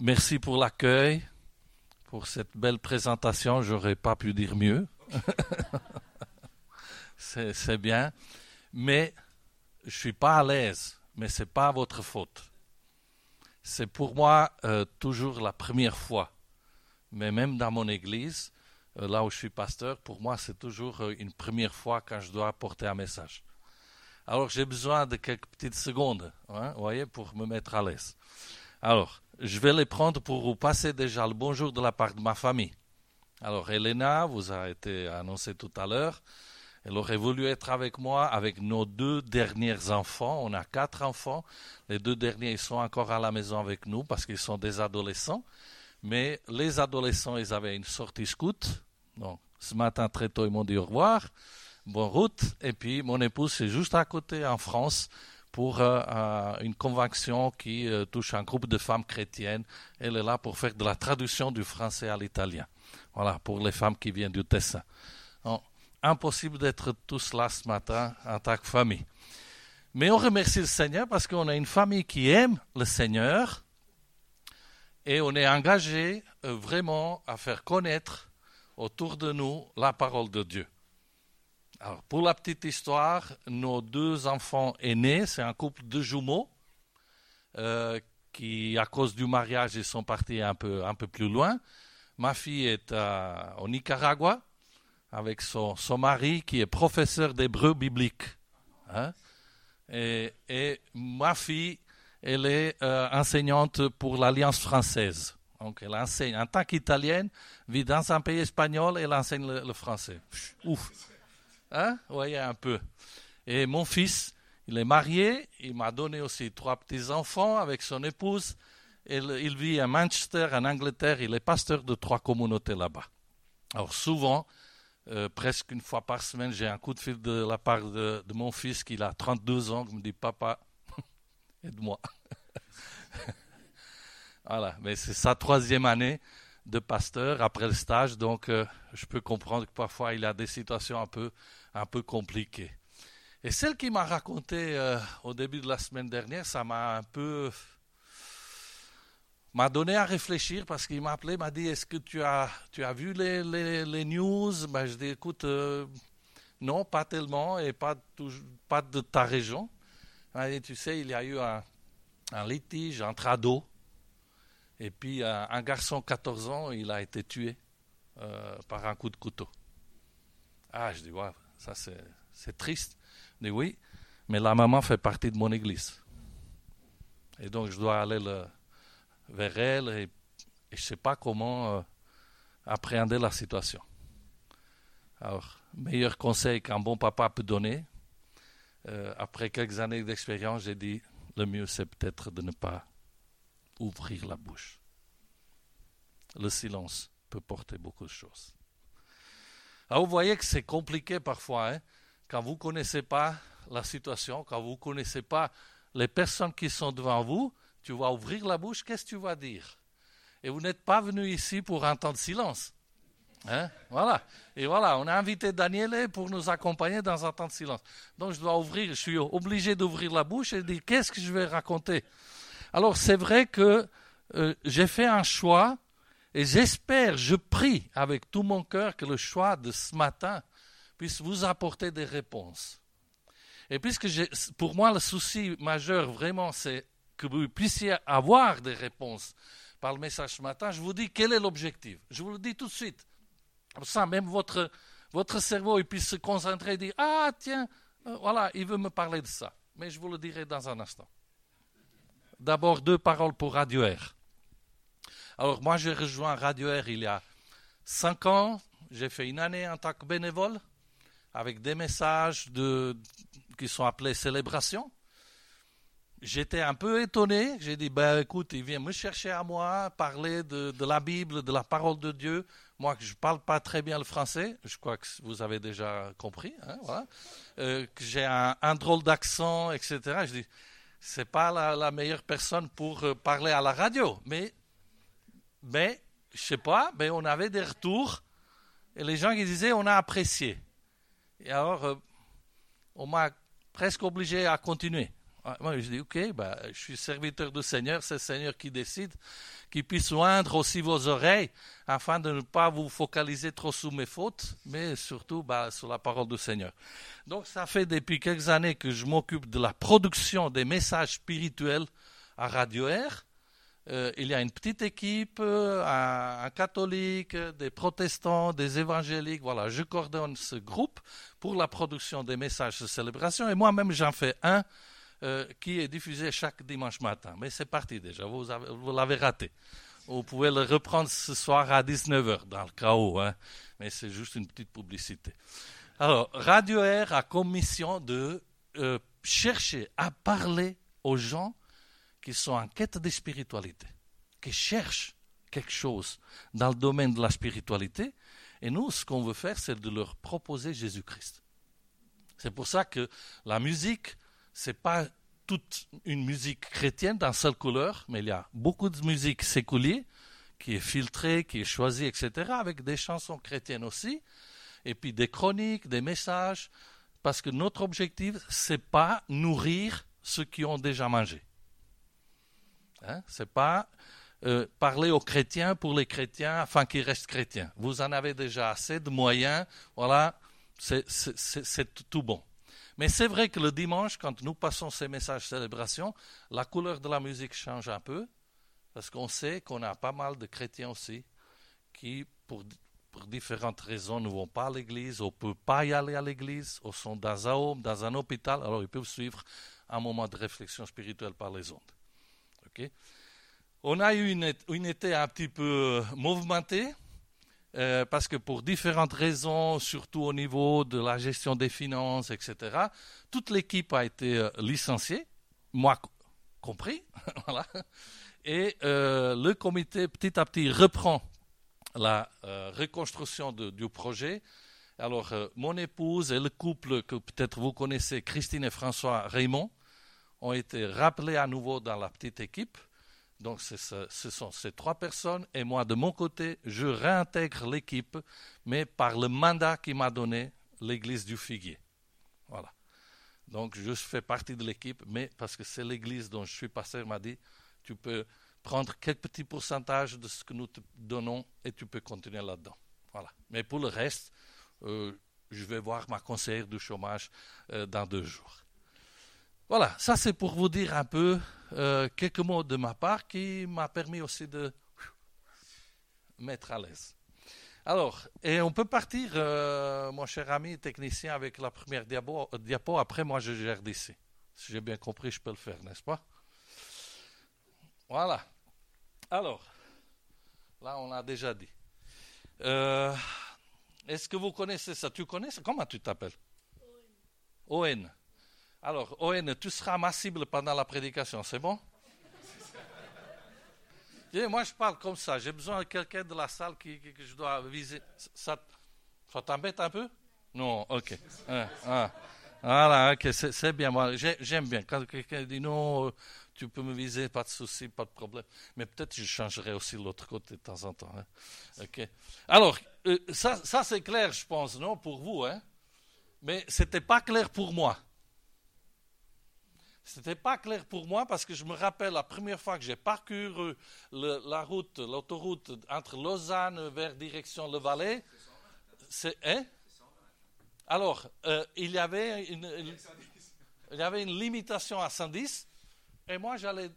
merci pour l'accueil, pour cette belle présentation. J'aurais pas pu dire mieux. c'est bien. Mais je suis pas à l'aise. Mais c'est pas votre faute. C'est pour moi euh, toujours la première fois. Mais même dans mon église, euh, là où je suis pasteur, pour moi, c'est toujours euh, une première fois quand je dois apporter un message. Alors j'ai besoin de quelques petites secondes, hein, voyez, pour me mettre à l'aise. Alors, je vais les prendre pour vous passer déjà le bonjour de la part de ma famille. Alors, Elena vous a été annoncée tout à l'heure. Elle aurait voulu être avec moi, avec nos deux derniers enfants. On a quatre enfants. Les deux derniers, ils sont encore à la maison avec nous parce qu'ils sont des adolescents. Mais les adolescents, ils avaient une sortie scout. Donc, ce matin, très tôt, ils m'ont dit au revoir bonne route. Et puis mon épouse c'est juste à côté en France pour euh, euh, une convention qui euh, touche un groupe de femmes chrétiennes. Elle est là pour faire de la traduction du français à l'italien. Voilà, pour les femmes qui viennent du Tessin. impossible d'être tous là ce matin en tant que famille. Mais on remercie le Seigneur parce qu'on a une famille qui aime le Seigneur et on est engagé vraiment à faire connaître autour de nous la parole de Dieu. Alors, pour la petite histoire, nos deux enfants aînés, c'est un couple de jumeaux euh, qui, à cause du mariage, ils sont partis un peu, plus loin. Ma fille est au Nicaragua avec son, mari qui est professeur d'hébreu biblique. Hein. Et, et, ma fille, elle est euh, enseignante pour l'Alliance française. Donc, elle enseigne en tant qu'italienne, vit dans un pays espagnol, elle enseigne le, le français. Ouf! Hein? Voyez un peu. Et mon fils, il est marié, il m'a donné aussi trois petits-enfants avec son épouse. Il, il, vit à Manchester, en Angleterre, il est pasteur de trois communautés là-bas. Alors souvent, euh, presque une fois par semaine, j'ai un coup de fil de la part de, mon fils qui a 32 ans, qui me dit Papa, aide-moi. voilà, mais c'est sa troisième année de pasteur après le stage, donc euh, je peux comprendre que parfois il a des situations un peu un peu compliqué. Et celle qui m'a raconté euh, au début de la semaine dernière, ça m'a un peu m'a donné à réfléchir parce qu'il m'a appelé, m'a dit est-ce que tu as tu as vu les, les, news? Ben, Je dis écoute euh, non pas tellement et pas pas de ta région. dit, tu sais il y a eu un, un litige entre ados et puis un, un, garçon 14 ans il a été tué euh, par un coup de couteau. Ah je dis ouais ça, c'est triste. Dis oui, mais la maman fait partie de mon église. Et donc, je dois aller le, vers elle et, je ne sais pas comment euh, appréhender la situation. Alors, meilleur conseil qu'un bon papa peut donner, euh, après quelques années d'expérience, j'ai dit, le mieux c'est peut-être de ne pas ouvrir la bouche. Le silence peut porter beaucoup de choses. Alors vous voyez que c'est compliqué parfois, hein, quand vous ne connaissez pas la situation, quand vous ne connaissez pas les personnes qui sont devant vous, tu vas ouvrir la bouche, qu'est-ce que tu vas dire? Et vous n'êtes pas venu ici pour un temps de silence. Hein? Voilà. Et voilà, on a invité Daniel pour nous accompagner dans un temps de silence. Donc je dois ouvrir, je suis obligé d'ouvrir la bouche et de dire qu'est-ce que je vais raconter? Alors c'est vrai que euh, j'ai fait un choix et j'espère, je prie avec tout mon cœur que le choix de ce matin puisse vous apporter des réponses. Et puisque pour moi, le souci majeur, vraiment, c'est que vous puissiez avoir des réponses par le message ce matin, je vous dis quel est l'objectif. Je vous le dis tout de suite. Comme ça, même votre, votre cerveau il puisse se concentrer et dire Ah, tiens, euh, voilà, il veut me parler de ça. Mais je vous le dirai dans un instant. D'abord, deux paroles pour Radio Air. Alors moi, j'ai rejoint Radio Air il y a cinq ans. J'ai fait une année en tant que bénévole avec des messages qui sont appelés célébrations. J'étais un peu étonné. J'ai dit, ben écoute, il vient me chercher à moi, parler de, la Bible, de la parole de Dieu. Moi, je ne parle pas très bien le français, je crois que vous avez déjà compris, hein, voilà. euh, j'ai un, un, drôle d'accent, etc. Je dis, c'est pas la, la, meilleure personne pour euh, parler à la radio, mais mais je sais pas, mais on avait des retours et les gens qui disaient on a apprécié. Et alors, euh, on m'a presque obligé à continuer. Ah, moi, je dis, ok, bah, je suis serviteur du Seigneur, c'est le Seigneur qui décide, qui puisse oindre aussi vos oreilles, afin de ne pas vous focaliser trop sur mes fautes, mais surtout sur la parole du Seigneur. Donc, ça fait depuis quelques années que je m'occupe de la production des messages spirituels à Radio Air. Euh, il y a une petite équipe, euh, un, catholique, des protestants, des évangéliques. Voilà, je coordonne ce groupe pour la production des messages de célébration et moi-même j'en fais un euh, qui est diffusé chaque dimanche matin. Mais c'est parti déjà, vous, l'avez raté. Vous pouvez le reprendre ce soir à 19h dans le chaos, hein. mais c'est juste une petite publicité. Alors, Radio Air a comme mission de chercher à parler aux gens qui sont en quête de spiritualité, qui cherchent quelque chose dans le domaine de la spiritualité. Et nous, ce qu'on veut faire, c'est de leur proposer Jésus-Christ. C'est pour ça que la musique c'est pas toute une musique chrétienne d'un seule couleur, mais il y a beaucoup de musique séculière qui est filtrée, qui est choisie, etc., avec des chansons chrétiennes aussi, et puis des chroniques, des messages, parce que notre objectif, c'est pas nourrir ceux qui ont déjà mangé. Hein? C'est pas euh, parler aux chrétiens pour les chrétiens afin qu'ils restent chrétiens. Vous en avez déjà assez de moyens, voilà, c'est tout bon. Mais c'est vrai que le dimanche, quand nous passons ces messages de célébration, la couleur de la musique change un peu, parce qu'on sait qu'on a pas mal de chrétiens aussi qui, pour, différentes raisons, ne vont pas à l'église, ou ne peuvent pas y aller à l'église, ou sont dans un home, dans un hôpital, alors ils peuvent suivre un moment de réflexion spirituelle par les ondes. On a eu une, une été un petit peu mouvementée. Euh, parce que pour différentes raisons, surtout au niveau de la gestion des finances, etc., toute l'équipe a été euh, licenciée, moi compris, voilà. Et euh, le comité petit à petit reprend la reconstruction du projet. Alors, mon épouse et le couple que peut-être vous connaissez, Christine et François Raymond, ont été rappelés à nouveau dans la petite équipe. Donc ce, sont ces trois personnes et moi de mon côté, je réintègre l'équipe, mais par le mandat qui m'a donné l'église du Figuier. Voilà. Donc je fais partie de l'équipe, mais parce que c'est l'église dont je suis pasteur m'a dit, tu peux prendre quelques petits pourcentages de ce que nous te donnons et tu peux continuer là-dedans. Voilà. Mais pour le reste, euh, je vais voir ma conseillère du chômage euh, dans deux jours. Voilà, ça c'est pour vous dire un peu euh, quelques mots de ma part qui m'a permis aussi de mettre à l'aise. Alors, et on peut partir, euh, mon cher ami technicien, avec la première diapo, diapo. Après, moi, je gère d'ici. Si j'ai bien compris, je peux le faire, n'est-ce pas? Voilà. Alors, là, on a déjà dit. Euh, est-ce que vous connaissez ça? Tu connais ça? Comment tu t'appelles? ON. ON. Alors, Owen, tu seras ma cible pendant la prédication, c'est bon? Moi, je parle comme ça. J'ai besoin de quelqu'un de la salle qui, que je dois viser. Ça, ça t'embête un peu? Non, ok. Ah, ah. Voilà, ok, c'est bien. Moi, j'aime bien. Quand quelqu'un dit non, euh, tu peux me viser, pas de souci, pas de problème. Mais peut-être je changerai aussi l'autre côté de temps en temps. Hein. Ok. Alors, euh, ça, ça c'est clair, je pense, non, pour vous. Hein? Mais ce n'était pas clair pour moi. Ce n'était pas clair pour moi parce que je me rappelle la première fois que j'ai parcouru la route, l'autoroute entre Lausanne vers direction Le Valais. C'est, hein? Alors, euh, il, y avait une, limitation à 110 et moi j'allais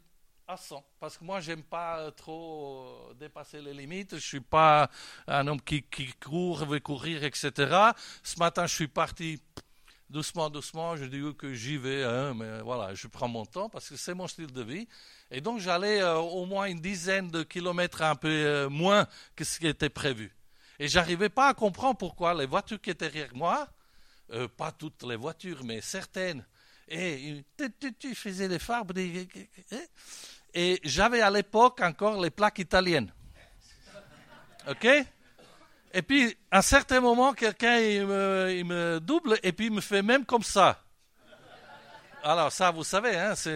à 100 parce que moi j'aime pas trop dépasser les limites. Je suis pas un homme qui court, veut courir, etc. Ce matin je suis parti doucement, doucement, je dis que j'y vais, hein, mais voilà, je prends mon temps parce que c'est mon style de vie. Et donc j'allais euh, au moins une dizaine de kilomètres un peu euh, moins que ce qui était prévu. Et j'arrivais pas à comprendre pourquoi les voitures qui étaient derrière moi, euh, pas toutes les voitures, mais certaines, et tu faisais des phares. Et j'avais à l'époque encore les plaques italiennes. OK? Et puis, à un certain moment, quelqu'un il me, double et puis il me fait même comme ça. Alors, ça, vous savez, hein, c'est,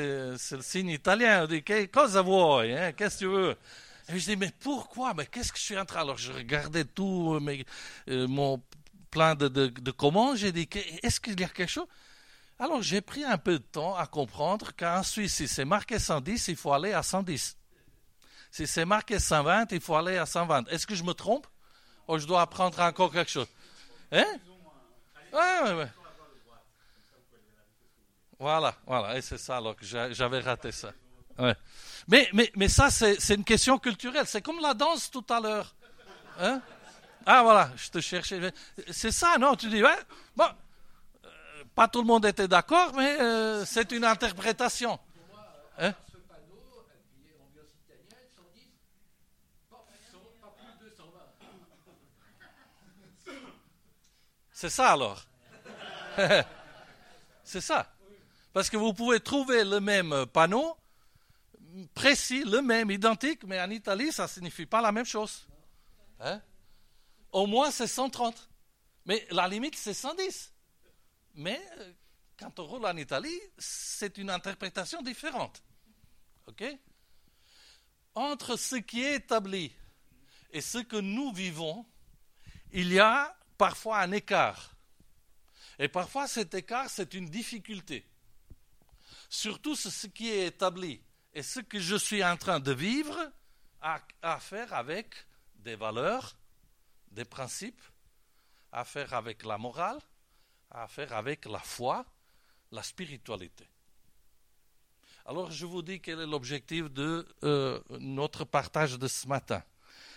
le signe italien. On dit, cosa vuoi hein, Qu'est-ce que tu veux? Et je dis, mais pourquoi? Mais qu'est-ce que je suis en train Alors, je regardais tout euh, mon plein de, de, commandes. J'ai dit, est-ce qu'il y a quelque chose? Alors j'ai pris un peu de temps à comprendre qu'en Suisse, si c'est marqué 110, il faut aller à 110. Si c'est marqué 120, il faut aller à 120. Est-ce que je me trompe? Ou je dois apprendre encore quelque chose Hein? Voilà, voilà, et c'est ça alors que j'avais raté ça. Ouais. Mais, mais, mais ça, c'est une question culturelle. C'est comme la danse tout à l'heure. Hein? Ah voilà, je te cherchais. C'est ça, non? Tu dis, ouais, bon, euh, pas tout le monde était d'accord, mais euh, c'est une interprétation. Hein? C'est ça alors. c'est ça. Parce que vous pouvez trouver le même panneau, précis, le même, identique, mais en Italie, ça ne signifie pas la même chose. Hein? Au moins, c'est 130. Mais la limite, c'est 110. Mais euh, quand on roule en Italie, c'est une interprétation différente. OK? Entre ce qui est établi et ce que nous vivons, il y a parfois un écart. Et parfois cet écart, c'est une difficulté. Surtout ce qui est établi et ce que je suis en train de vivre a à faire avec des valeurs, des principes, à faire avec la morale, à faire avec la foi, la spiritualité. Alors je vous dis quel est l'objectif de euh, notre partage de ce matin.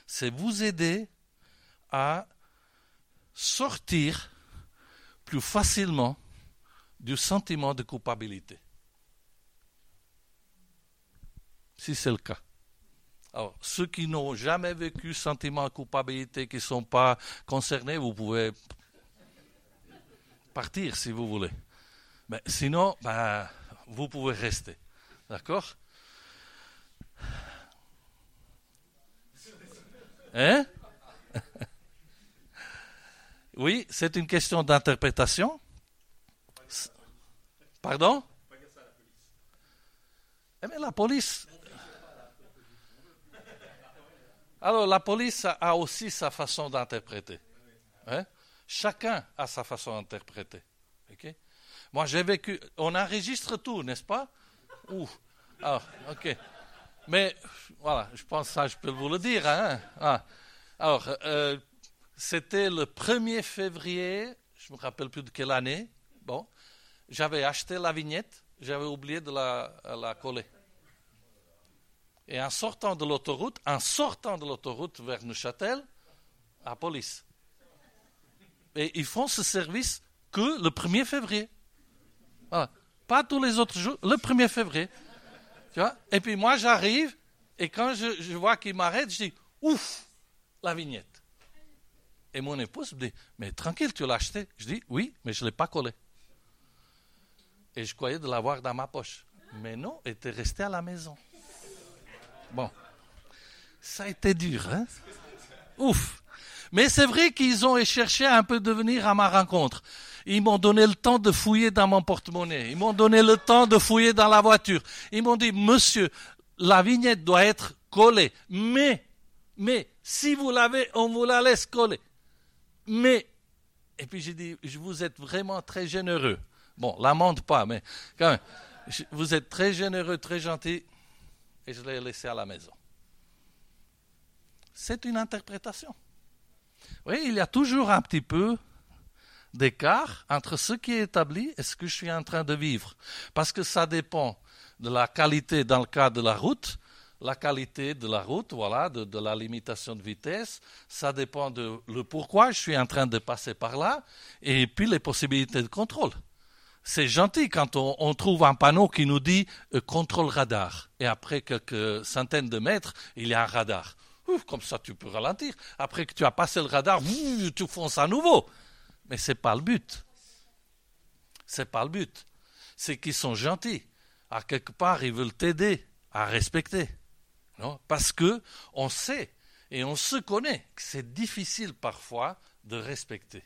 C'est vous aider à sortir plus facilement du sentiment de culpabilité. Si c'est le cas. Alors, ceux qui n'ont jamais vécu sentiment de culpabilité, qui ne sont pas concernés, vous pouvez partir si vous voulez. Mais sinon, ben, vous pouvez rester. D'accord? Hein? oui, c'est une question d'interprétation. Pardon? Eh la police. Alors, la police a aussi sa façon d'interpréter. Hein? Chacun a sa façon d'interpréter. Moi, j'ai vécu. On enregistre tout, n'est-ce pas? Ouh. Ah, ok. Mais voilà, je pense que ça, je peux vous le dire. Hein? Ah. Alors, euh, c'était le 1er février, je ne me rappelle plus de quelle année. Bon, j'avais acheté la vignette, j'avais oublié de la, coller. Et en sortant de l'autoroute, en sortant de l'autoroute vers Neuchâtel, la police. Et ils font ce service que le 1er février. Pas tous les autres jours, le 1er février. Et puis moi, j'arrive, et quand je vois qu'ils m'arrêtent, je dis, ouf, la vignette. Et mon épouse me dit, mais tranquille, tu l'as acheté Je dis, oui, mais je ne l'ai pas collé. Et je croyais de l'avoir dans ma poche. Mais non, elle était restée à la maison. Bon, ça a été dur, hein? Ouf Mais c'est vrai qu'ils ont cherché un peu de venir à ma rencontre. Ils m'ont donné le temps de fouiller dans mon porte-monnaie. Ils m'ont donné le temps de fouiller dans la voiture. Ils m'ont dit, monsieur, la vignette doit être collée. Mais, mais, si vous l'avez, on vous la laisse coller. Mais, et puis j'ai dit, vous êtes vraiment très généreux. Bon, l'amende pas, mais quand même, vous êtes très généreux, très gentil, et je l'ai laissé à la maison. C'est une interprétation. Oui, il y a toujours un petit peu d'écart entre ce qui est établi et ce que je suis en train de vivre. Parce que ça dépend de la qualité dans le cas de la route la qualité de la route, voilà, de, la limitation de vitesse. Ça dépend de le pourquoi je suis en train de passer par là, et puis les possibilités de contrôle. C'est gentil quand on, trouve un panneau qui nous dit euh, contrôle radar, et après quelques centaines de mètres, il y a un radar. comme ça, tu peux ralentir. Après que tu as passé le radar, tu fonces à nouveau. Mais c'est pas le but. C'est pas le but. C'est qu'ils sont gentils. À quelque part, ils veulent t'aider à respecter. Parce que on sait et on se connaît que c'est difficile parfois de respecter.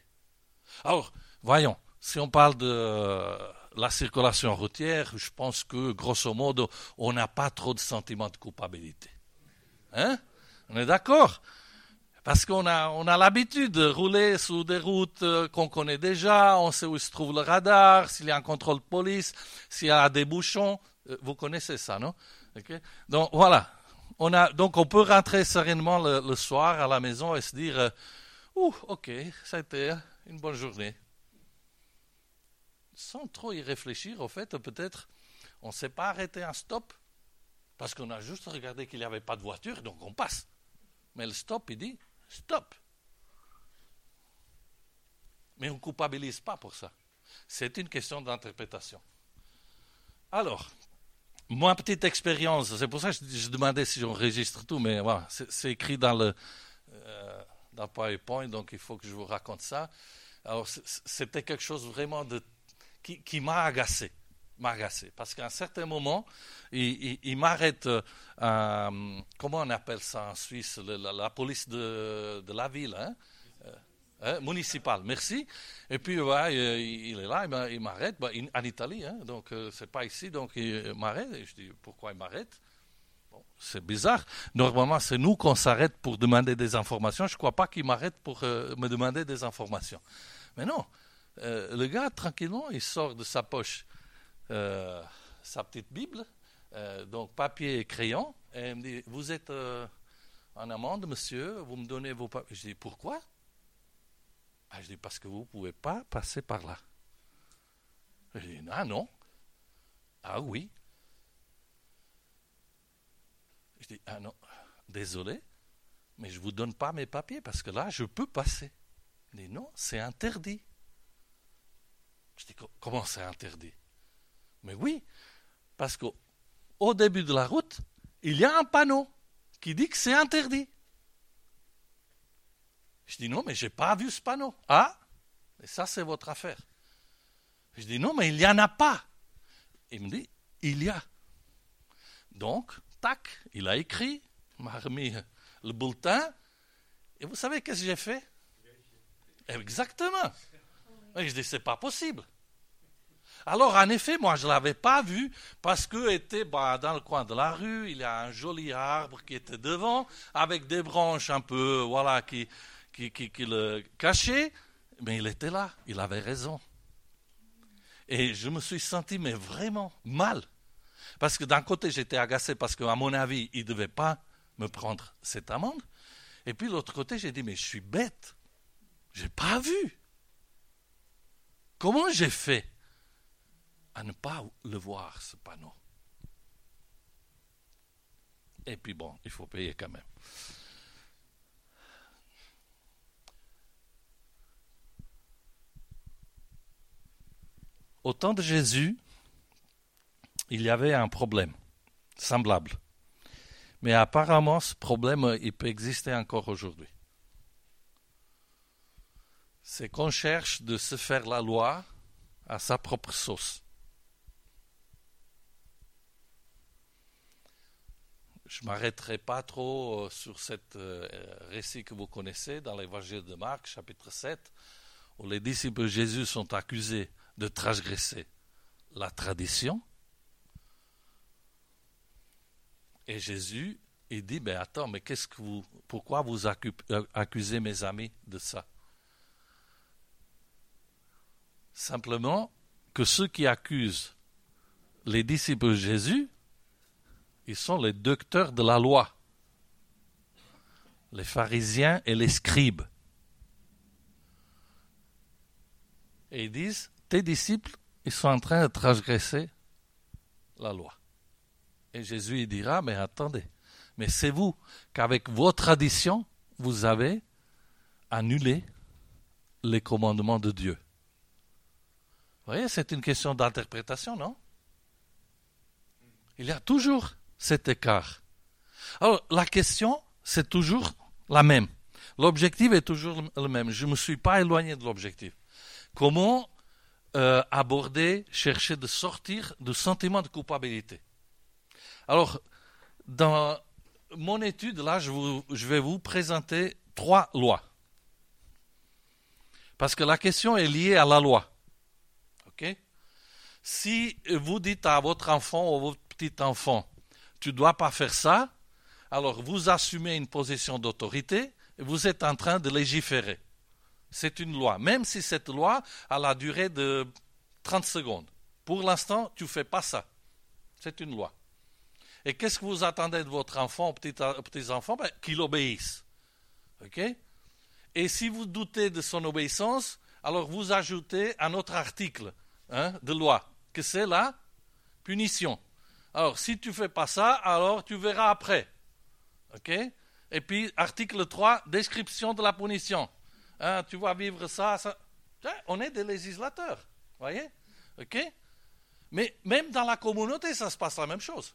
Alors, voyons, si on parle de euh, la circulation routière, je pense que grosso modo, on n'a pas trop de sentiment de culpabilité. Hein? On est d'accord? Parce qu'on a, on a l'habitude de rouler sur des routes euh, qu'on connaît déjà, on sait où se trouve le radar, s'il y a un contrôle de police, s'il y a des bouchons. Euh, vous connaissez ça, non? Donc voilà. On donc on peut rentrer sereinement le, soir à la maison et se dire, euh, ouh, ok, ça a été une bonne journée. Sans trop y réfléchir, au fait, peut-être, on ne s'est pas arrêté un stop, parce qu'on a juste regardé qu'il n'y avait pas de voiture, donc on passe. Mais le stop, il dit, Stop. Mais on ne culpabilise pas pour ça. C'est une question d'interprétation. Alors, moi, petite expérience, c'est pour ça que je, demandais si j'enregistre tout, mais voilà, c'est écrit dans le, euh, dans PowerPoint, donc il faut que je vous raconte ça. Alors, c'était quelque chose vraiment de, qui, qui m'a agacé m'agacer. Parce qu'à un certain moment, il, m'arrête, euh, comment on appelle ça en Suisse, la, police de, de, la ville, hein? Euh, hein, municipale, merci. Et puis, ouais, il, est là, il m'arrête, bah, en Italie, hein, donc euh, c'est pas ici, donc il m'arrête. Et je dis, pourquoi il m'arrête? C'est bizarre. Normalement, c'est nous qu'on s'arrête pour demander des informations. Je ne crois pas qu'il m'arrête pour me demander des informations. Mais non, le gars, tranquillement, il sort de sa poche euh, sa petite Bible, euh, donc papier et crayon, et elle me dit Vous êtes euh, en amende, monsieur, vous me donnez vos papiers. Je dis Pourquoi? Ah, Je dis Parce que vous ne pouvez pas passer par là. Je dis Ah non. Ah oui. Je dis Ah non, désolé, mais je ne vous donne pas mes papiers parce que là, je peux passer. Il dit Non, c'est interdit. Je dis Comment c'est interdit? Mais oui, parce qu'au début de la route, il y a un panneau qui dit que c'est interdit. Je dis non, mais je n'ai pas vu ce panneau. Ah, et ça c'est votre affaire. Je dis non, mais il n'y en a pas. Il me dit, il y a. Donc, tac, il a écrit, m'a remis le bulletin. Et vous savez qu'est-ce que j'ai fait? Exactement. Et je dis, c'est pas possible. Alors, en effet, moi, je ne l'avais pas vu parce que était bah, dans le coin de la rue, il y a un joli arbre qui était devant, avec des branches un peu, voilà, qui, qui, le cachaient. Mais il était là, il avait raison. Et je me suis senti, mais vraiment mal. Parce que d'un côté, j'étais agacé parce qu'à mon avis, il ne devait pas me prendre cette amende. Et puis l'autre côté, j'ai dit, mais je suis bête. Je n'ai pas vu. Comment j'ai fait à ne pas le voir, ce panneau? Et puis bon, il faut payer quand même. Au temps de Jésus, il y avait un problème semblable. Mais apparemment, ce problème, il peut exister encore aujourd'hui. C'est qu'on cherche de se faire la loi à sa propre sauce. Je m'arrêterai pas trop euh, sur ce euh, récit que vous connaissez dans l'évangile de Marc, chapitre 7, où les disciples de Jésus sont accusés de transgresser la tradition. Et Jésus, il dit, ben attends, mais qu'est-ce que vous, pourquoi vous euh, accusez mes amis de ça? Simplement que ceux qui accusent les disciples de Jésus ils sont les docteurs de la loi, les pharisiens et les scribes. Et ils disent, tes disciples, ils sont en train de transgresser la loi. Et Jésus il dira, mais attendez, mais c'est vous qu'avec vos traditions, vous avez annulé les commandements de Dieu. Vous voyez, c'est une question d'interprétation, non? Il y a toujours cet écart. Alors, la question, c'est toujours la même. L'objectif est toujours le même. Je ne me suis pas éloigné de l'objectif. Comment euh, aborder, chercher de sortir du sentiment de culpabilité Alors, dans mon étude, là, je, je vais vous présenter trois lois. Parce que la question est liée à la loi. Si vous dites à votre enfant ou à votre petit enfant, tu ne dois pas faire ça, alors vous assumez une position d'autorité, vous êtes en train de légiférer. C'est une loi, même si cette loi a la durée de 30 secondes. Pour l'instant, tu ne fais pas ça. C'est une loi. Et qu'est-ce que vous attendez de votre enfant, petits-enfants ben, Qu'il obéisse. Et si vous doutez de son obéissance, alors vous ajoutez un autre article hein, de loi, que c'est la punition. Alors, si tu ne fais pas ça, alors tu verras après. Et puis, article 3, description de la punition. Hein, tu vas vivre ça, ça. On est des législateurs. Voyez? OK? Mais même dans la communauté, ça se passe la même chose.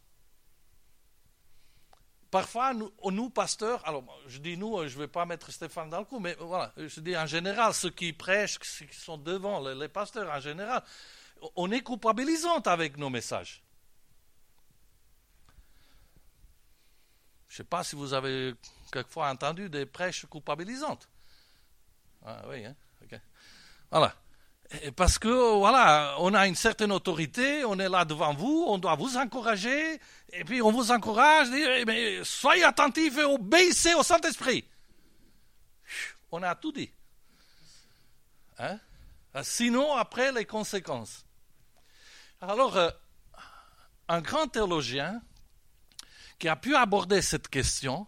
Parfois, nous, pasteurs, alors je dis nous, je ne vais pas mettre Stéphane dans le coup, mais voilà, je dis en général, ceux qui prêchent, ceux qui sont devant, les, les pasteurs en général, on est culpabilisant avec nos messages. Je ne sais pas si vous avez quelquefois entendu des prêches culpabilisantes. Ah oui, hein? Voilà. Parce que, voilà, on a une certaine autorité, on est là devant vous, on doit vous encourager, et puis on vous encourage, eh, mais soyez attentifs et obéissez au Saint-Esprit. On a tout dit. Hein? Sinon, après, les conséquences. Alors, euh, un grand théologien qui a pu aborder cette question,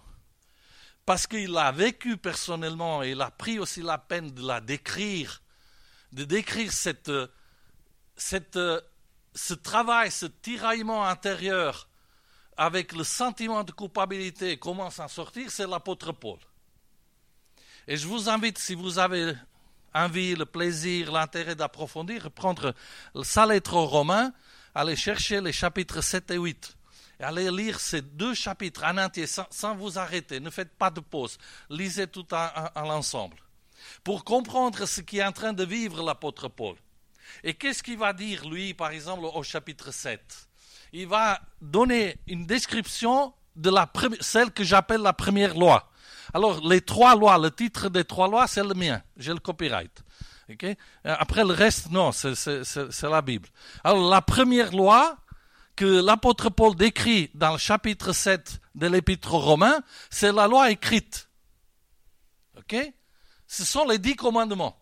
parce qu'il l'a vécu personnellement et il a pris aussi la peine de la décrire, de décrire cette, cette, ce travail, ce tiraillement intérieur avec le sentiment de culpabilité, comment s'en sortir, c'est l'apôtre Paul. Et je vous invite, si vous avez envie, le plaisir, l'intérêt d'approfondir, prendre sa lettre aux Romains, aller chercher les chapitres 7 et 8. Allez lire ces deux chapitres en entier sans, vous arrêter. Ne faites pas de pause. Lisez tout à l'ensemble. Pour comprendre ce qui est en train de vivre l'apôtre Paul. Et qu'est-ce qu'il va dire, lui, par exemple, au chapitre 7 Il va donner une description de la celle que j'appelle la première loi. Alors, les trois lois, le titre des trois lois, c'est le mien. J'ai le copyright. Après le reste, non, c'est la Bible. Alors, la première loi l'apôtre Paul décrit dans le chapitre 7 de l'épître aux Romains, c'est la loi écrite. OK? Ce sont les dix commandements.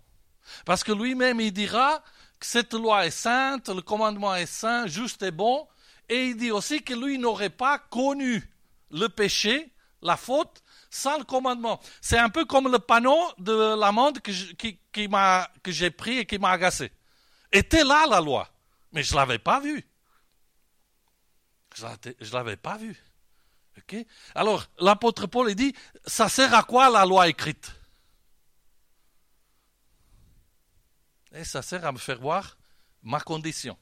Parce que lui-même, il dira que cette loi est sainte, le commandement est saint, juste et bon. Et il dit aussi que lui n'aurait pas connu le péché, la faute, sans le commandement. C'est un peu comme le panneau de l'amende que, que j'ai pris et qui m'a agacé. Était là la loi, mais je ne l'avais pas vue. Je ne l'avais pas vue. Alors, l'apôtre Paul dit, ça sert à quoi la loi écrite? Et ça sert à me faire voir ma condition.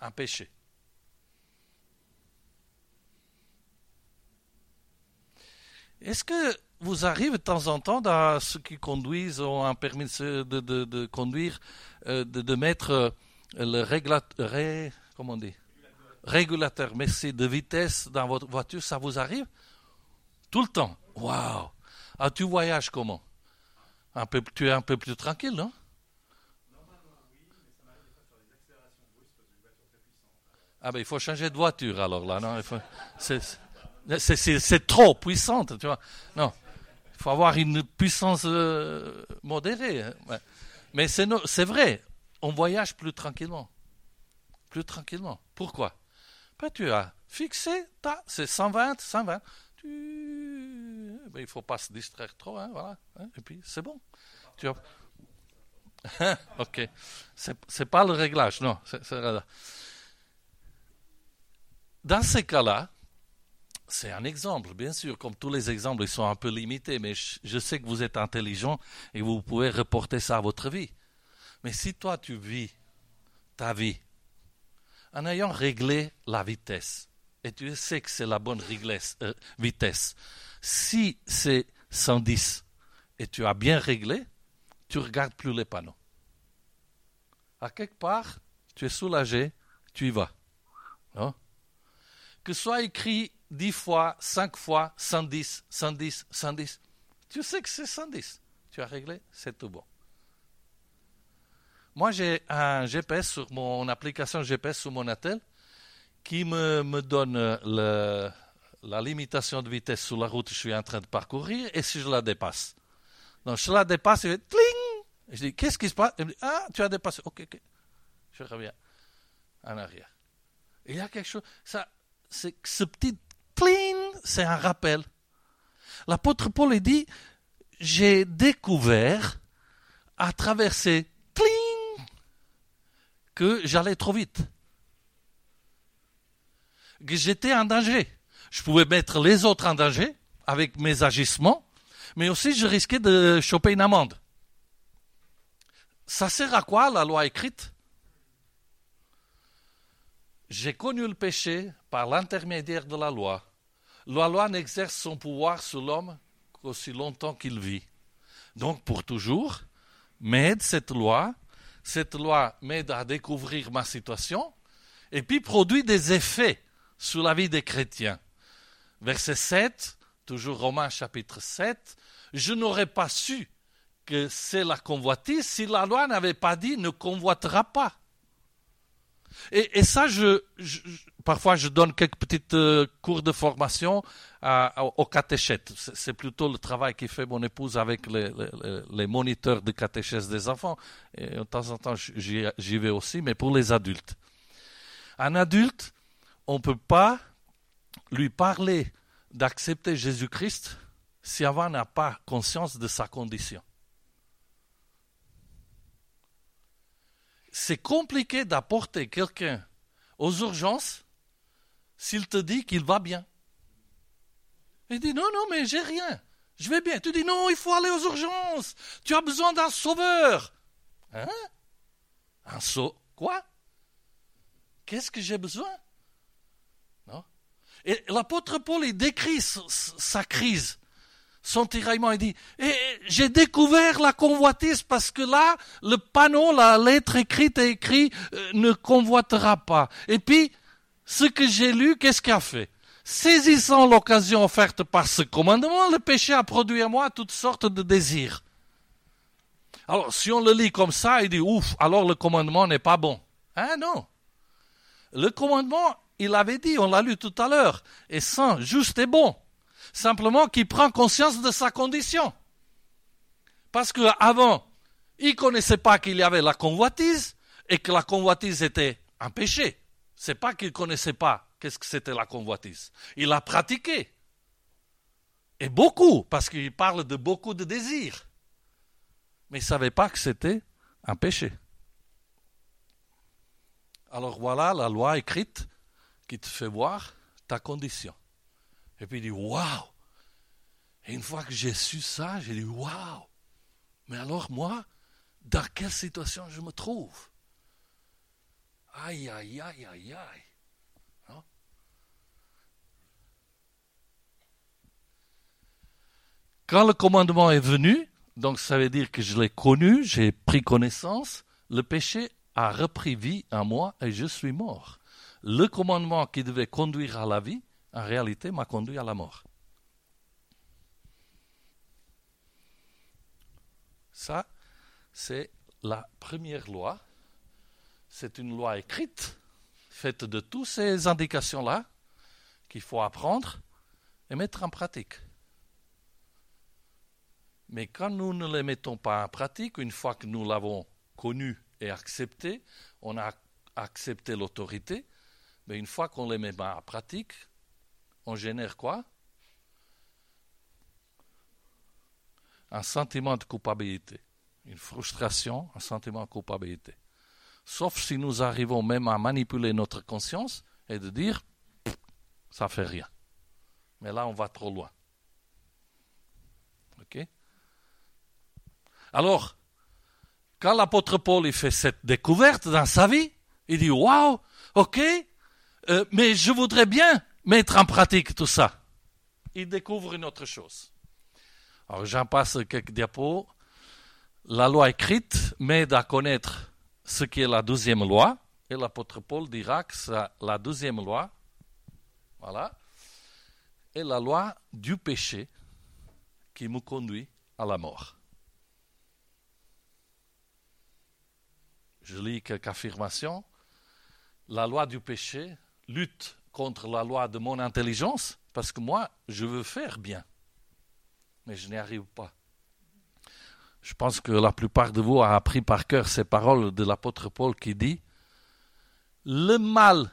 Un péché. Est-ce que vous arrivez de temps en temps dans ceux qui conduisent ou un permis de, conduire, euh, de, mettre euh, le régulateur, comment on dit? Régulateur, merci, de vitesse dans votre voiture, ça vous arrive? Tout le temps. Waouh Ah, tu voyages comment? Un peu, Tu es un peu plus tranquille, non? Ah ben il faut changer de voiture alors là, non? C'est trop puissante, tu vois. Non, il faut avoir une puissance euh, modérée. Hein. Mais c'est vrai, on voyage plus tranquillement. Tranquillement. Pourquoi? Ben, Tu as fixé, c'est 120, 120. Tu... Ben, il ne faut pas se distraire trop, hein, voilà. Hein, et puis c'est bon. Tu as... ok. C'est pas le réglage, non. Dans ces cas-là, c'est un exemple, bien sûr, comme tous les exemples, ils sont un peu limités, mais je sais que vous êtes intelligent et vous pouvez reporter ça à votre vie. Mais si toi tu vis ta vie en ayant réglé la vitesse, et tu sais que c'est la bonne euh, vitesse, si c'est 110 et tu as bien réglé, tu regardes plus les panneaux. À quelque part, tu es soulagé, tu y vas. Non? Que soit écrit dix fois, cinq fois, 110, 110, 110. Tu sais que c'est 110. Tu as réglé, c'est tout bon. Moi, j'ai un GPS sur mon application GPS sur mon attel qui me, me donne la limitation de vitesse sur la route que je suis en train de parcourir et si je la dépasse. Donc je la dépasse, et tling Je dis, qu'est-ce qui se passe? Il me dit, ah, tu as dépassé. Ok, ok. Je reviens en arrière. il y a quelque chose, ça, c'est ce petit tling, c'est un rappel. L'apôtre Paul dit, j'ai découvert à travers ces tling que j'allais trop vite. Que j'étais en danger. Je pouvais mettre les autres en danger avec mes agissements, mais aussi je risquais de choper une amende. Ça sert à quoi la loi écrite? J'ai connu le péché par l'intermédiaire de la loi. La loi n'exerce son pouvoir sur l'homme qu'aussi longtemps qu'il vit. Donc pour toujours, m'aide cette loi. Cette loi m'aide à découvrir ma situation et puis produit des effets sur la vie des chrétiens. Verset 7, toujours Romains chapitre 7, je n'aurais pas su que c'est la convoitise si la loi n'avait pas dit ne convoitera pas. Et, ça, je, parfois, je donne quelques petites euh, cours de formation aux catéchètes. C'est plutôt le travail qui fait mon épouse avec les, moniteurs de catéchèse des enfants. Et de temps en temps, j'y vais aussi, mais pour les adultes. Un adulte, on ne peut pas lui parler d'accepter Jésus-Christ si avant n'a pas conscience de sa condition. C'est compliqué d'apporter quelqu'un aux urgences s'il te dit qu'il va bien. Il dit non, non, mais j'ai rien. Je vais bien. Tu dis non, il faut aller aux urgences. Tu as besoin d'un sauveur. Hein? Un sauveur Quoi? Qu'est-ce que j'ai besoin? Et l'apôtre Paul, il décrit sa crise, son tiraillement. Il dit, et j'ai découvert la convoitise parce que là, le panneau, la lettre écrite est écrit, euh, ne convoitera pas. Et puis, ce que j'ai lu, qu'est-ce qu'il a fait? Saisissant l'occasion offerte par ce commandement, le péché a produit en moi toutes sortes de désirs. Alors, si on le lit comme ça, il dit, ouf, alors le commandement n'est pas bon. Hein, non. Le commandement il avait dit, on l'a lu tout à l'heure, est saint, juste et bon. Simplement qu'il prend conscience de sa condition. Parce qu'avant, il ne connaissait pas qu'il y avait la convoitise et que la convoitise était un péché. C'est pas qu'il ne connaissait pas qu'est-ce que c'était la convoitise. Il a pratiqué. Et beaucoup, parce qu'il parle de beaucoup de désirs. Mais il ne savait pas que c'était un péché. Alors voilà la loi écrite qui te fait voir ta condition. Et puis il dit Waouh Et une fois que j'ai su ça, j'ai dit Waouh Mais alors moi, dans quelle situation je me trouve? Aïe, aïe, aïe, aïe, aïe. Quand le commandement est venu, donc ça veut dire que je l'ai connu, j'ai pris connaissance, le péché a repris vie en moi et je suis mort le commandement qui devait conduire à la vie, en réalité, m'a conduit à la mort. Ça, c'est la première loi. C'est une loi écrite, faite de toutes ces indications-là, qu'il faut apprendre et mettre en pratique. Mais quand nous ne les mettons pas en pratique, une fois que nous l'avons connu et accepté, on a accepté l'autorité, mais une fois qu'on les met en pratique, on génère quoi? Un sentiment de culpabilité, une frustration, un sentiment de culpabilité. Sauf si nous arrivons même à manipuler notre conscience et de dire, ça fait rien. Mais là, on va trop loin. Ok? Alors, quand l'apôtre Paul fait cette découverte dans sa vie, il dit, waouh, ok, euh, mais je voudrais bien mettre en pratique tout ça. Il découvre une autre chose. Alors j'en passe quelques diapos. La loi écrite m'aide à connaître ce qui est la deuxième loi. Et l'apôtre Paul dira que la deuxième loi, voilà, est la loi du péché qui me conduit à la mort. Je lis quelques affirmations. La loi du péché lutte contre la loi de mon intelligence, Parce que moi, je veux faire bien, mais je n'y arrive pas. Je pense que la plupart de vous ont appris par cœur ces paroles de l'apôtre Paul qui dit Le mal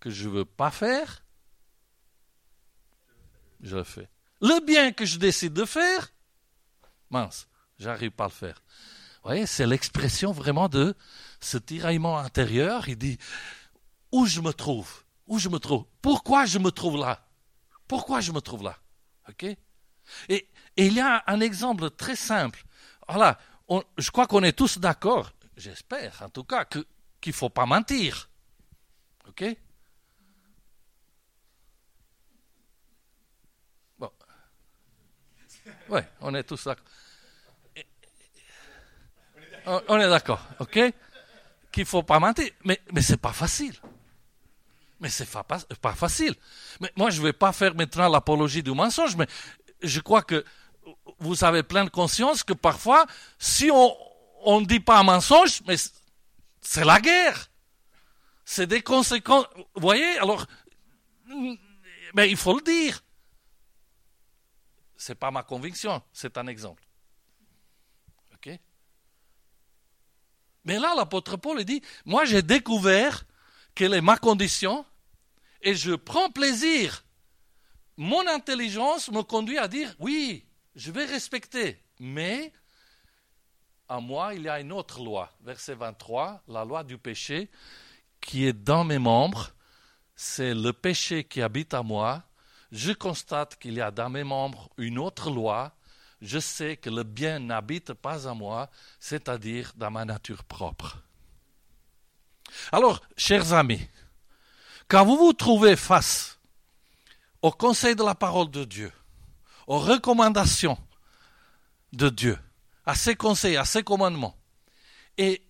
que je ne veux pas faire, je le fais. Le bien que je décide de faire, mince, j'arrive pas à le faire. Vous voyez, c'est l'expression vraiment de ce tiraillement intérieur. Il dit Où je me trouve? Où je me trouve? Pourquoi je me trouve là? Pourquoi je me trouve là? Ok? Et, il y a un exemple très simple. Voilà, je crois qu'on est tous d'accord, j'espère en tout cas, qu'il ne faut pas mentir. Ok? Bon. Oui, on est tous d'accord. On est d'accord, ok? Qu'il ne faut pas mentir. Mais, mais ce n'est pas facile. Mais ce n'est pas, pas facile. Mais moi, je ne vais pas faire maintenant l'apologie du mensonge, mais je crois que vous avez plein de conscience que parfois, si on ne dit pas un mensonge, mais c'est la guerre. C'est des conséquences. Vous voyez, alors, mais il faut le dire. Ce n'est pas ma conviction, c'est un exemple. OK? Mais là, l'apôtre Paul dit, moi j'ai découvert quelle est ma condition et je prends plaisir. Mon intelligence me conduit à dire, oui, je vais respecter, mais à moi, il y a une autre loi. Verset 23, la loi du péché qui est dans mes membres, c'est le péché qui habite à moi. Je constate qu'il y a dans mes membres une autre loi. Je sais que le bien n'habite pas à moi, c'est-à-dire dans ma nature propre. Alors, chers amis, quand vous vous trouvez face au conseil de la parole de Dieu, aux recommandations de Dieu, à ses conseils, à ses commandements. Et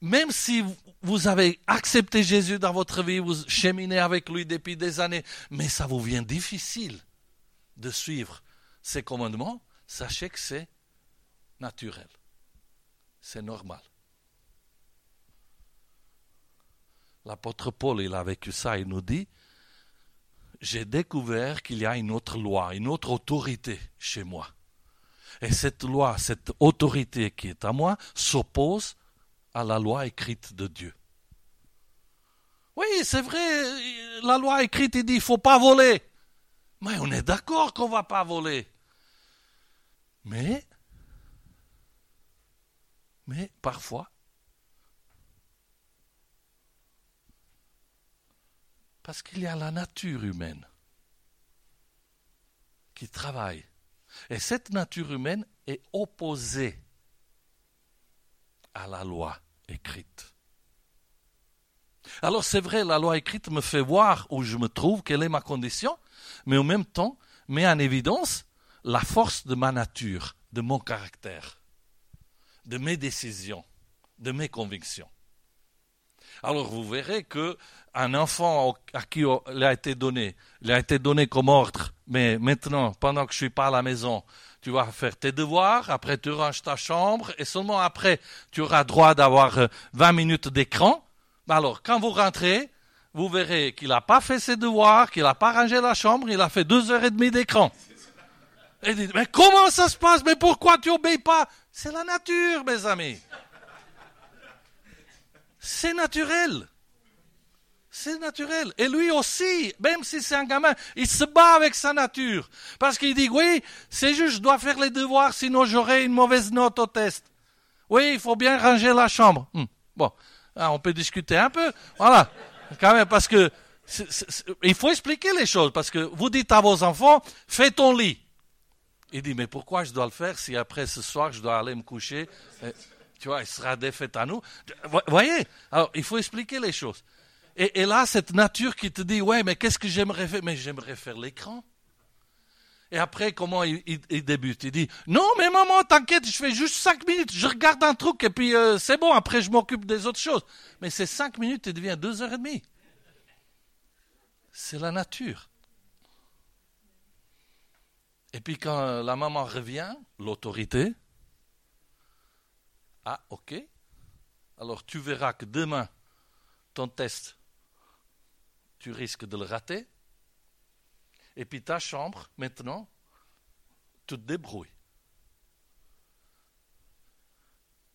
même si vous avez accepté Jésus dans votre vie, vous cheminez avec lui depuis des années, mais ça vous vient difficile de suivre ses commandements, sachez que c'est naturel. C'est normal. L'apôtre Paul, il a vécu ça, il nous dit, j'ai découvert qu'il y a une autre loi, une autre autorité chez moi. Et cette loi, cette autorité qui est à moi, s'oppose à la loi écrite de Dieu. Oui, c'est vrai, la loi écrite il dit il faut pas voler. Mais on est d'accord qu'on va pas voler. Mais, mais parfois, Parce qu'il y a la nature humaine qui travaille. Et cette nature humaine est opposée à la loi écrite. Alors c'est vrai, la loi écrite me fait voir où je me trouve, quelle est ma condition, mais en même temps met en évidence la force de ma nature, de mon caractère, de mes décisions, de mes convictions. Alors vous verrez que un enfant à qui il a été donné, il a été donné comme ordre, mais maintenant, pendant que je suis pas à la maison, tu vas faire tes devoirs, après tu ranges ta chambre, et seulement après, tu auras droit d'avoir 20 euh, minutes d'écran. Alors, quand vous rentrez, vous verrez qu'il n'a pas fait ses devoirs, qu'il n'a pas rangé la chambre, il a fait deux heures et demie d'écran. Et dit, mais comment ça se passe? Mais pourquoi tu obéis pas? C'est la nature, mes amis. C'est naturel. C'est naturel. Et lui aussi, même si c'est un gamin, il se bat avec sa nature. Parce qu'il dit, oui, c'est juste, je dois faire les devoirs, sinon j'aurai une mauvaise note au test. Oui, il faut bien ranger la chambre. Hmm. Bon, ah, on peut discuter un peu. Voilà. Quand même, parce que il faut expliquer les choses. Parce que vous dites à vos enfants, fais ton lit. Il dit, mais pourquoi je dois le faire si après ce soir je dois aller me coucher? Tu vois, il sera défait à nous. Vous voyez Alors, il faut expliquer les choses. Et, là, cette nature qui te dit, ouais, mais qu'est-ce que j'aimerais faire? Mais j'aimerais faire l'écran. Et après, comment il, débute? Il dit, non, mais maman, t'inquiète, je fais juste cinq minutes, je regarde un truc et puis euh, c'est bon, après je m'occupe des autres choses. Mais ces cinq minutes, il devient deux heures et demie. C'est la nature. Et puis quand la maman revient, l'autorité, ah, ok. Alors tu verras que demain, ton test, tu risques de le rater. Et puis ta chambre, maintenant, tu te débrouilles.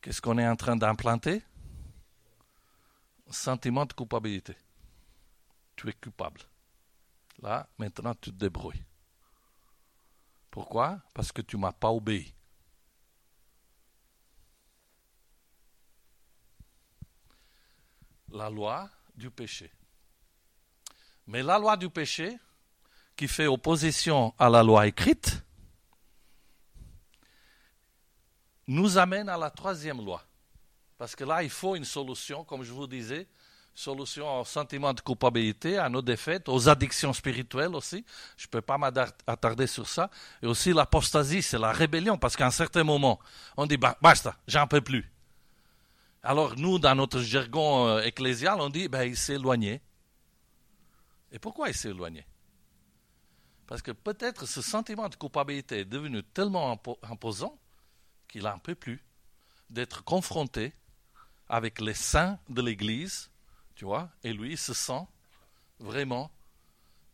Qu'est-ce qu'on est en train d'implanter? Sentiment de culpabilité. Tu es coupable. Là, maintenant, tu te débrouilles. Pourquoi? Parce que tu ne m'as pas obéi. La loi du péché. Mais la loi du péché, qui fait opposition à la loi écrite, nous amène à la troisième loi. Parce que là, il faut une solution, comme je vous disais, solution au sentiment de culpabilité, à nos défaites, aux addictions spirituelles aussi. Je ne peux pas m'attarder sur ça. Et aussi l'apostasie, c'est la rébellion, parce qu'à un certain moment, on dit, bah, basta, j'en peux plus. Alors nous, dans notre jargon euh, ecclésial, on dit, ben, il s'est éloigné. Et pourquoi il s'est éloigné Parce que peut-être ce sentiment de culpabilité est devenu tellement imposant qu'il n'en peut plus d'être confronté avec les saints de l'Église, tu vois, et lui se sent vraiment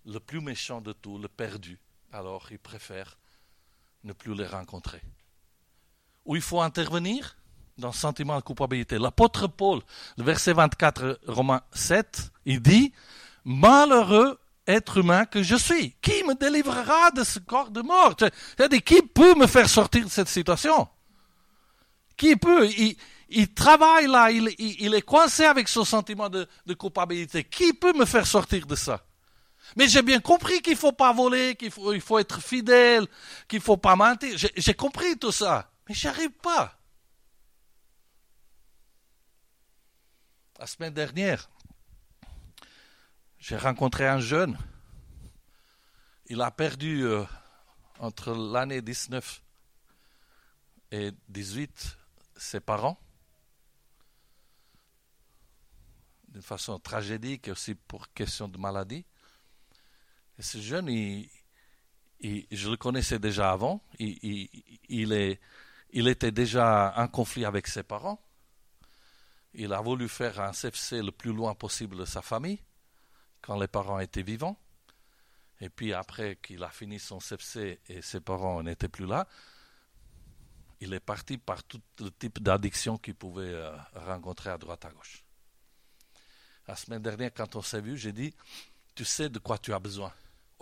le plus méchant de tous, le perdu. Alors il préfère ne plus les rencontrer. Où il faut intervenir? Le sentiment de culpabilité. L'apôtre Paul, le verset 24, Romains 7, il dit Malheureux être humain que je suis. Qui me délivrera de ce corps de mort C'est-à-dire, qui peut me faire sortir de cette situation? Qui peut? Il, travaille là, il, est coincé avec ce sentiment de, culpabilité. Qui peut me faire sortir de ça? Mais j'ai bien compris qu'il ne faut pas voler, qu'il faut, être fidèle, qu'il ne faut pas mentir. J'ai compris tout ça. Mais j'y arrive pas. La semaine dernière, j'ai rencontré un jeune. Il a perdu euh, entre l'année 19 et 18 ses parents. D'une façon tragédique aussi pour question de maladie. Et ce jeune, je le connaissais déjà avant. Il était déjà en conflit avec ses parents. Il a voulu faire un CFC le plus loin possible de sa famille quand les parents étaient vivants. Et puis après qu'il a fini son CFC et ses parents n'étaient plus là, il est parti par tout le type d'addiction qu'il pouvait euh, rencontrer à droite à gauche. La semaine dernière, quand on s'est vu, j'ai dit, tu sais de quoi tu as besoin.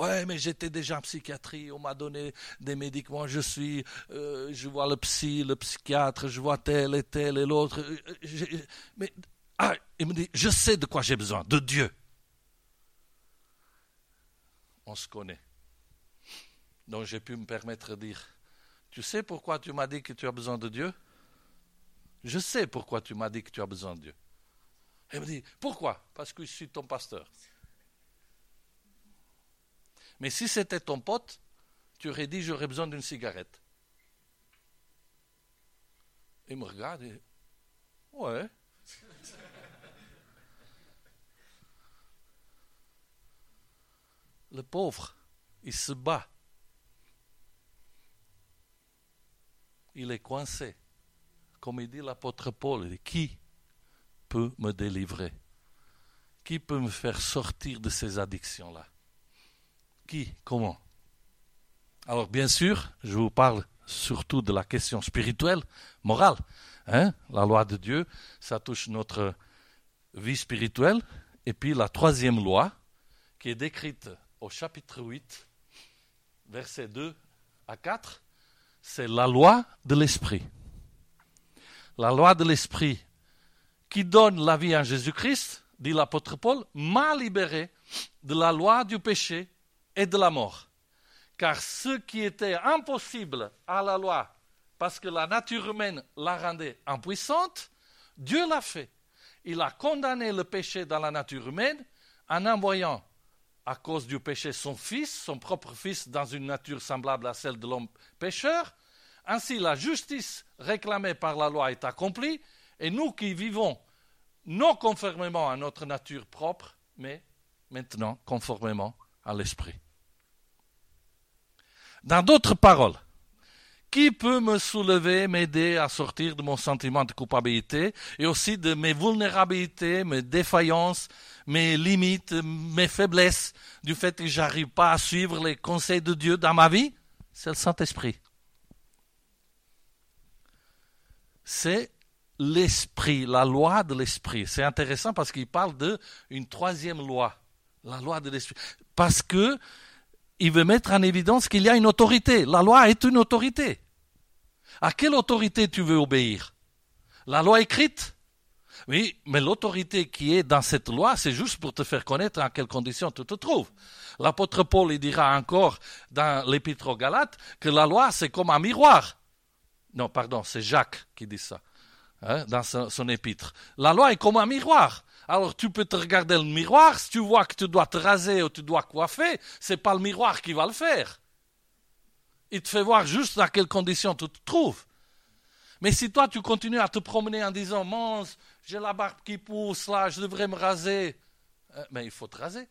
Ouais, mais j'étais déjà en psychiatrie, on m'a donné des médicaments, je suis, euh, je vois le psy, le psychiatre, je vois tel et tel et l'autre. Euh, mais, ah, il me dit, je sais de quoi j'ai besoin, de Dieu on se connaît. Donc j'ai pu me permettre de dire, tu sais pourquoi tu m'as dit que tu as besoin de Dieu? Je sais pourquoi tu m'as dit que tu as besoin de Dieu. Elle me dit, pourquoi? Parce que je suis ton pasteur. Mais si c'était ton pote, tu aurais dit, j'aurais besoin d'une cigarette. Il me regarde et, ouais. le pauvre, il se bat. Il est coincé. Comme il dit l'apôtre Paul, qui peut me délivrer? Qui peut me faire sortir de ces addictions-là? Qui? Comment? Alors bien sûr, je vous parle surtout de la question spirituelle, morale. Hein? La loi de Dieu, ça touche notre vie spirituelle. Et puis la troisième loi, qui est décrite au chapitre 8, versets 2 à 4, c'est la loi de l'Esprit. La loi de l'Esprit qui donne la vie en Jésus-Christ, dit l'apôtre Paul, m'a libéré de la loi du péché et de la mort. Car ce qui était impossible à la loi, parce que la nature humaine la rendait impuissante, Dieu l'a fait. Il a condamné le péché dans la nature humaine en envoyant à cause du péché son fils, son propre fils, dans une nature semblable à celle de l'homme pécheur. Ainsi, la justice réclamée par la loi est accomplie, et nous qui vivons non conformément à notre nature propre, mais maintenant conformément à l'esprit. Dans d'autres paroles, qui peut me soulever, m'aider à sortir de mon sentiment de culpabilité et aussi de mes vulnérabilités, mes défaillances, mes limites, mes faiblesses, du fait que j'arrive pas à suivre les conseils de Dieu dans ma vie? C'est le Saint-Esprit. C'est l'esprit, la loi de l'esprit. C'est intéressant parce qu'il parle d'une troisième loi, la loi de l'esprit. Parce que il veut mettre en évidence qu'il y a une autorité. La loi est une autorité. À quelle autorité tu veux obéir? La loi écrite? Oui, mais l'autorité qui est dans cette loi, c'est juste pour te faire connaître en quelles conditions tu te trouves. L'apôtre Paul il dira encore dans l'épître aux Galates que la loi, c'est comme un miroir. Non, pardon, c'est Jacques qui dit ça hein, dans son, épître. La loi est comme un miroir. Alors tu peux te regarder le miroir, si tu vois que tu dois te raser ou tu dois coiffer, c'est pas le miroir qui va le faire. Il te fait voir juste dans quelles conditions tu te trouves. Mais si toi tu continues à te promener en disant mange, j'ai la barbe qui pousse là, je devrais me raser, euh, mais il faut te raser.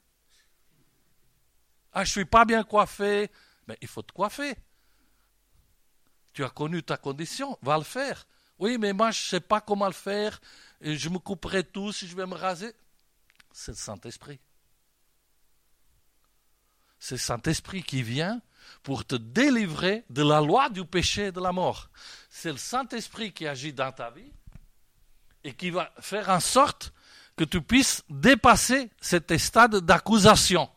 Ah, je suis pas bien coiffé, mais il faut te coiffer. Tu as connu ta condition, va le faire. Oui, mais moi je ne sais pas comment le faire, et je me couperai tout si je vais me raser. C'est le Saint-Esprit. C'est le Saint-Esprit qui vient pour te délivrer de la loi du péché et de la mort. C'est le Saint-Esprit qui agit dans ta vie et qui va faire en sorte que tu puisses dépasser cet stade d'accusation.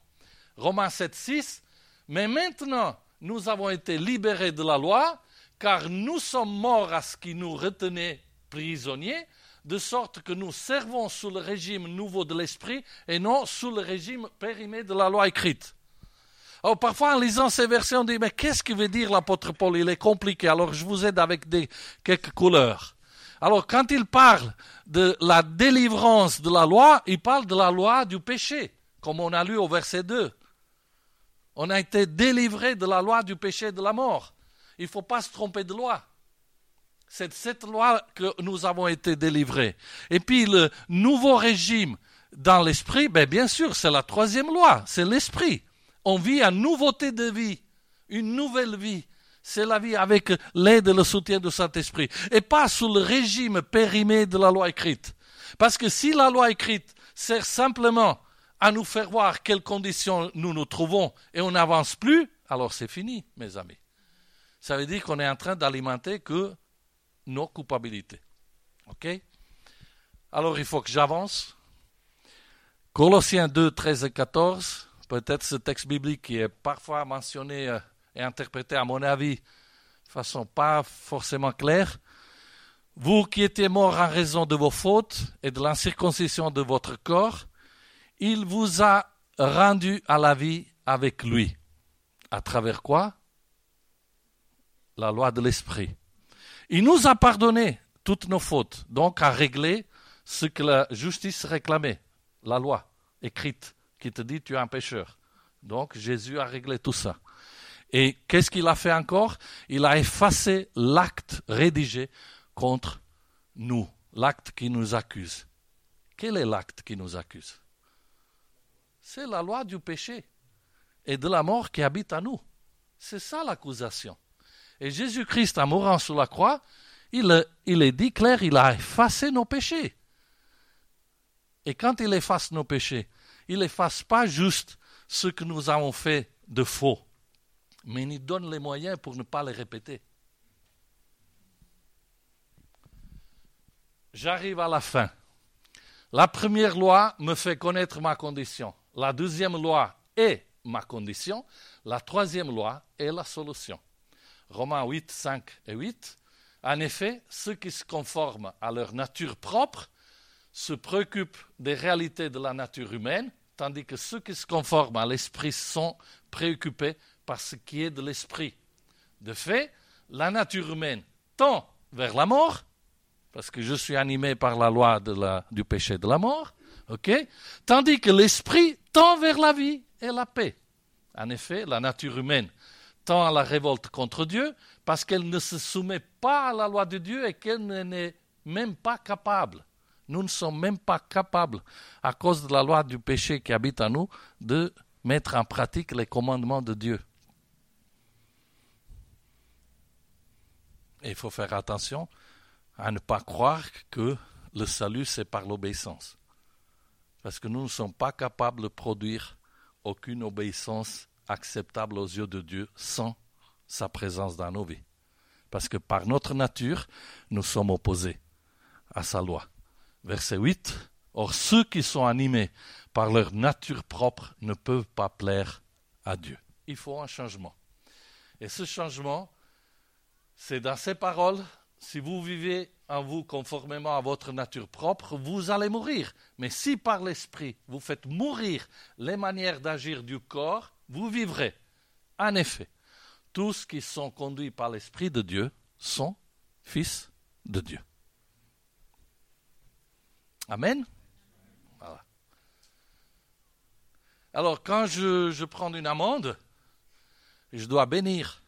Romains 7, 6. Mais maintenant, nous avons été libérés de la loi, car nous sommes morts à ce qui nous retenait prisonniers, de sorte que nous servons sous le régime nouveau de l'esprit et non sous le régime périmé de la loi écrite. Alors, parfois, en lisant ces versets, on dit, mais qu'est-ce que veut dire l'apôtre Paul? Il est compliqué. Alors, je vous aide avec quelques couleurs. Alors, quand il parle de la délivrance de la loi, il parle de la loi du péché, comme on a lu au verset 2. On a été délivré de la loi du péché et de la mort. Il ne faut pas se tromper de loi. C'est cette loi que nous avons été délivrés. Et puis le nouveau régime dans l'esprit, ben bien sûr, c'est la troisième loi, c'est l'esprit on vit une nouveauté de vie, une nouvelle vie. C'est la vie avec l'aide et le soutien du Saint-Esprit. Et pas sous le régime périmé de la loi écrite. Parce que si la loi écrite sert simplement à nous faire voir quelles conditions nous nous trouvons et on n'avance plus, alors c'est fini, mes amis. Ça veut dire qu'on est en train d'alimenter que nos culpabilités. OK? Alors il faut que j'avance. Colossiens 2, 13 et 14 peut-être ce texte biblique qui est parfois mentionné euh, et interprété, à mon avis, de façon pas forcément claire. Vous qui étiez morts en raison de vos fautes et de l'incirconcision de votre corps, il vous a rendu à la vie avec lui. À travers quoi? La loi de l'esprit. Il nous a pardonné toutes nos fautes, donc a réglé ce que la justice réclamait, la loi écrite qui te dit tu es un pécheur. Donc Jésus a réglé tout ça. Et qu'est-ce qu'il a fait encore? Il a effacé l'acte rédigé contre nous, l'acte qui nous accuse. Quel est l'acte qui nous accuse? C'est la loi du péché et de la mort qui habite à nous. C'est ça l'accusation. Et Jésus-Christ, en mourant sur la croix, il, il est dit clair, il a effacé nos péchés. Et quand il efface nos péchés, il n'efface pas juste ce que nous avons fait de faux, mais il nous donne les moyens pour ne pas les répéter. J'arrive à la fin. La première loi me fait connaître ma condition. La deuxième loi est ma condition. La troisième loi est la solution. Romains 8, 5 et 8. En effet, ceux qui se conforment à leur nature propre se préoccupent des réalités de la nature humaine, tandis que ceux qui se conforment à l'esprit sont préoccupés par ce qui est de l'esprit. De fait, la nature humaine tend vers la mort, parce que je suis animé par la loi du péché de la mort, tandis que l'esprit tend vers la vie et la paix. En effet, la nature humaine tend à la révolte contre Dieu parce qu'elle ne se soumet pas à la loi de Dieu et qu'elle n'est même pas capable nous ne sommes même pas capables, à cause de la loi du péché qui habite en nous, de mettre en pratique les commandements de Dieu. Il faut faire attention à ne pas croire que le salut, c'est par l'obéissance. Parce que nous ne sommes pas capables de produire aucune obéissance acceptable aux yeux de Dieu sans sa présence dans nos vies. Parce que par notre nature, nous sommes opposés à sa loi. Verset 8. Or, ceux qui sont animés par leur nature propre ne peuvent pas plaire à Dieu. Il faut un changement. Et ce changement, c'est dans ces paroles, si vous vivez en vous conformément à votre nature propre, vous allez mourir. Mais si par l'esprit vous faites mourir les manières d'agir du corps, vous vivrez. En effet, tous qui sont conduits par l'esprit de Dieu sont fils de Dieu. Amen. Alors, quand je, je prends une amende, je dois bénir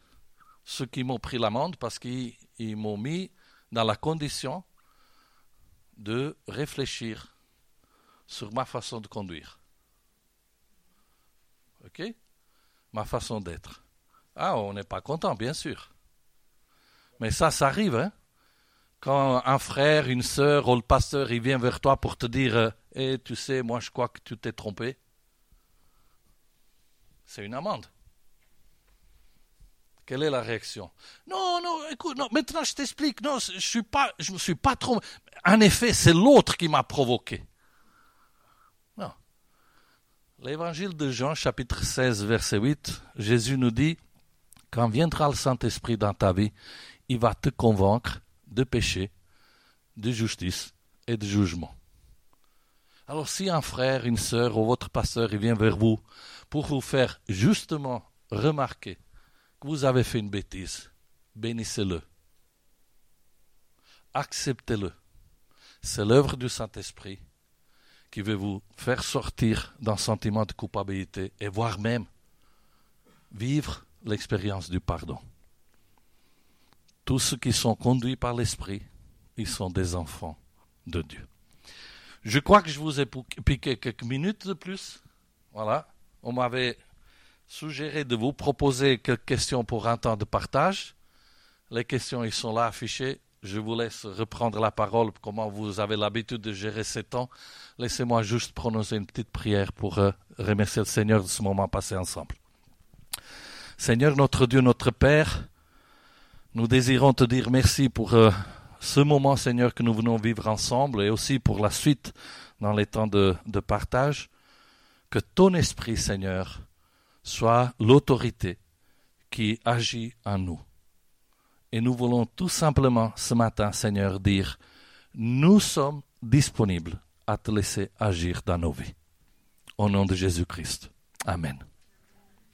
ceux qui m'ont pris l'amende parce qu'ils m'ont mis dans la condition de réfléchir sur ma façon de conduire. OK? Ma façon d'être. Ah, on n'est pas content, bien sûr. Mais ça, ça arrive, hein Quand un frère, une sœur ou le pasteur, il vient vers toi pour te dire Eh, tu sais, moi je crois que tu t'es trompé. C'est une amende. Quelle est la réaction? Non, non, écoute, maintenant je t'explique. Non, je suis pas, me suis pas trop. En effet, c'est l'autre qui m'a provoqué. L'évangile de Jean, chapitre 16, verset 8, Jésus nous dit quand viendra le Saint-Esprit dans ta vie, il va te convaincre de péché, de justice et de jugement. Alors si un frère, une sœur ou votre pasteur vient vers vous pour vous faire justement remarquer que vous avez fait une bêtise, bénissez-le. Acceptez-le. C'est l'œuvre du Saint-Esprit qui veut vous faire sortir d'un sentiment de culpabilité et voire même vivre l'expérience du pardon. Tous ceux qui sont conduits par l'Esprit, ils sont des enfants de Dieu. Je crois que je vous ai piqué quelques minutes de plus. Voilà. On m'avait suggérer de vous proposer quelques questions pour un temps de partage. Les questions, ils sont là affichées. Je vous laisse reprendre la parole, comment vous avez l'habitude de gérer ces temps. Laissez-moi juste prononcer une petite prière pour euh, remercier le Seigneur de ce moment passé ensemble. Seigneur, notre Dieu, notre Père, nous désirons te dire merci pour euh, ce moment, Seigneur, que nous venons vivre ensemble et aussi pour la suite dans les temps de, de partage. Que ton esprit, Seigneur, soit l'autorité qui agit en nous. Et nous voulons tout simplement ce matin, Seigneur, dire, nous sommes disponibles à te laisser agir dans nos vies. Au nom de Jésus-Christ. Amen.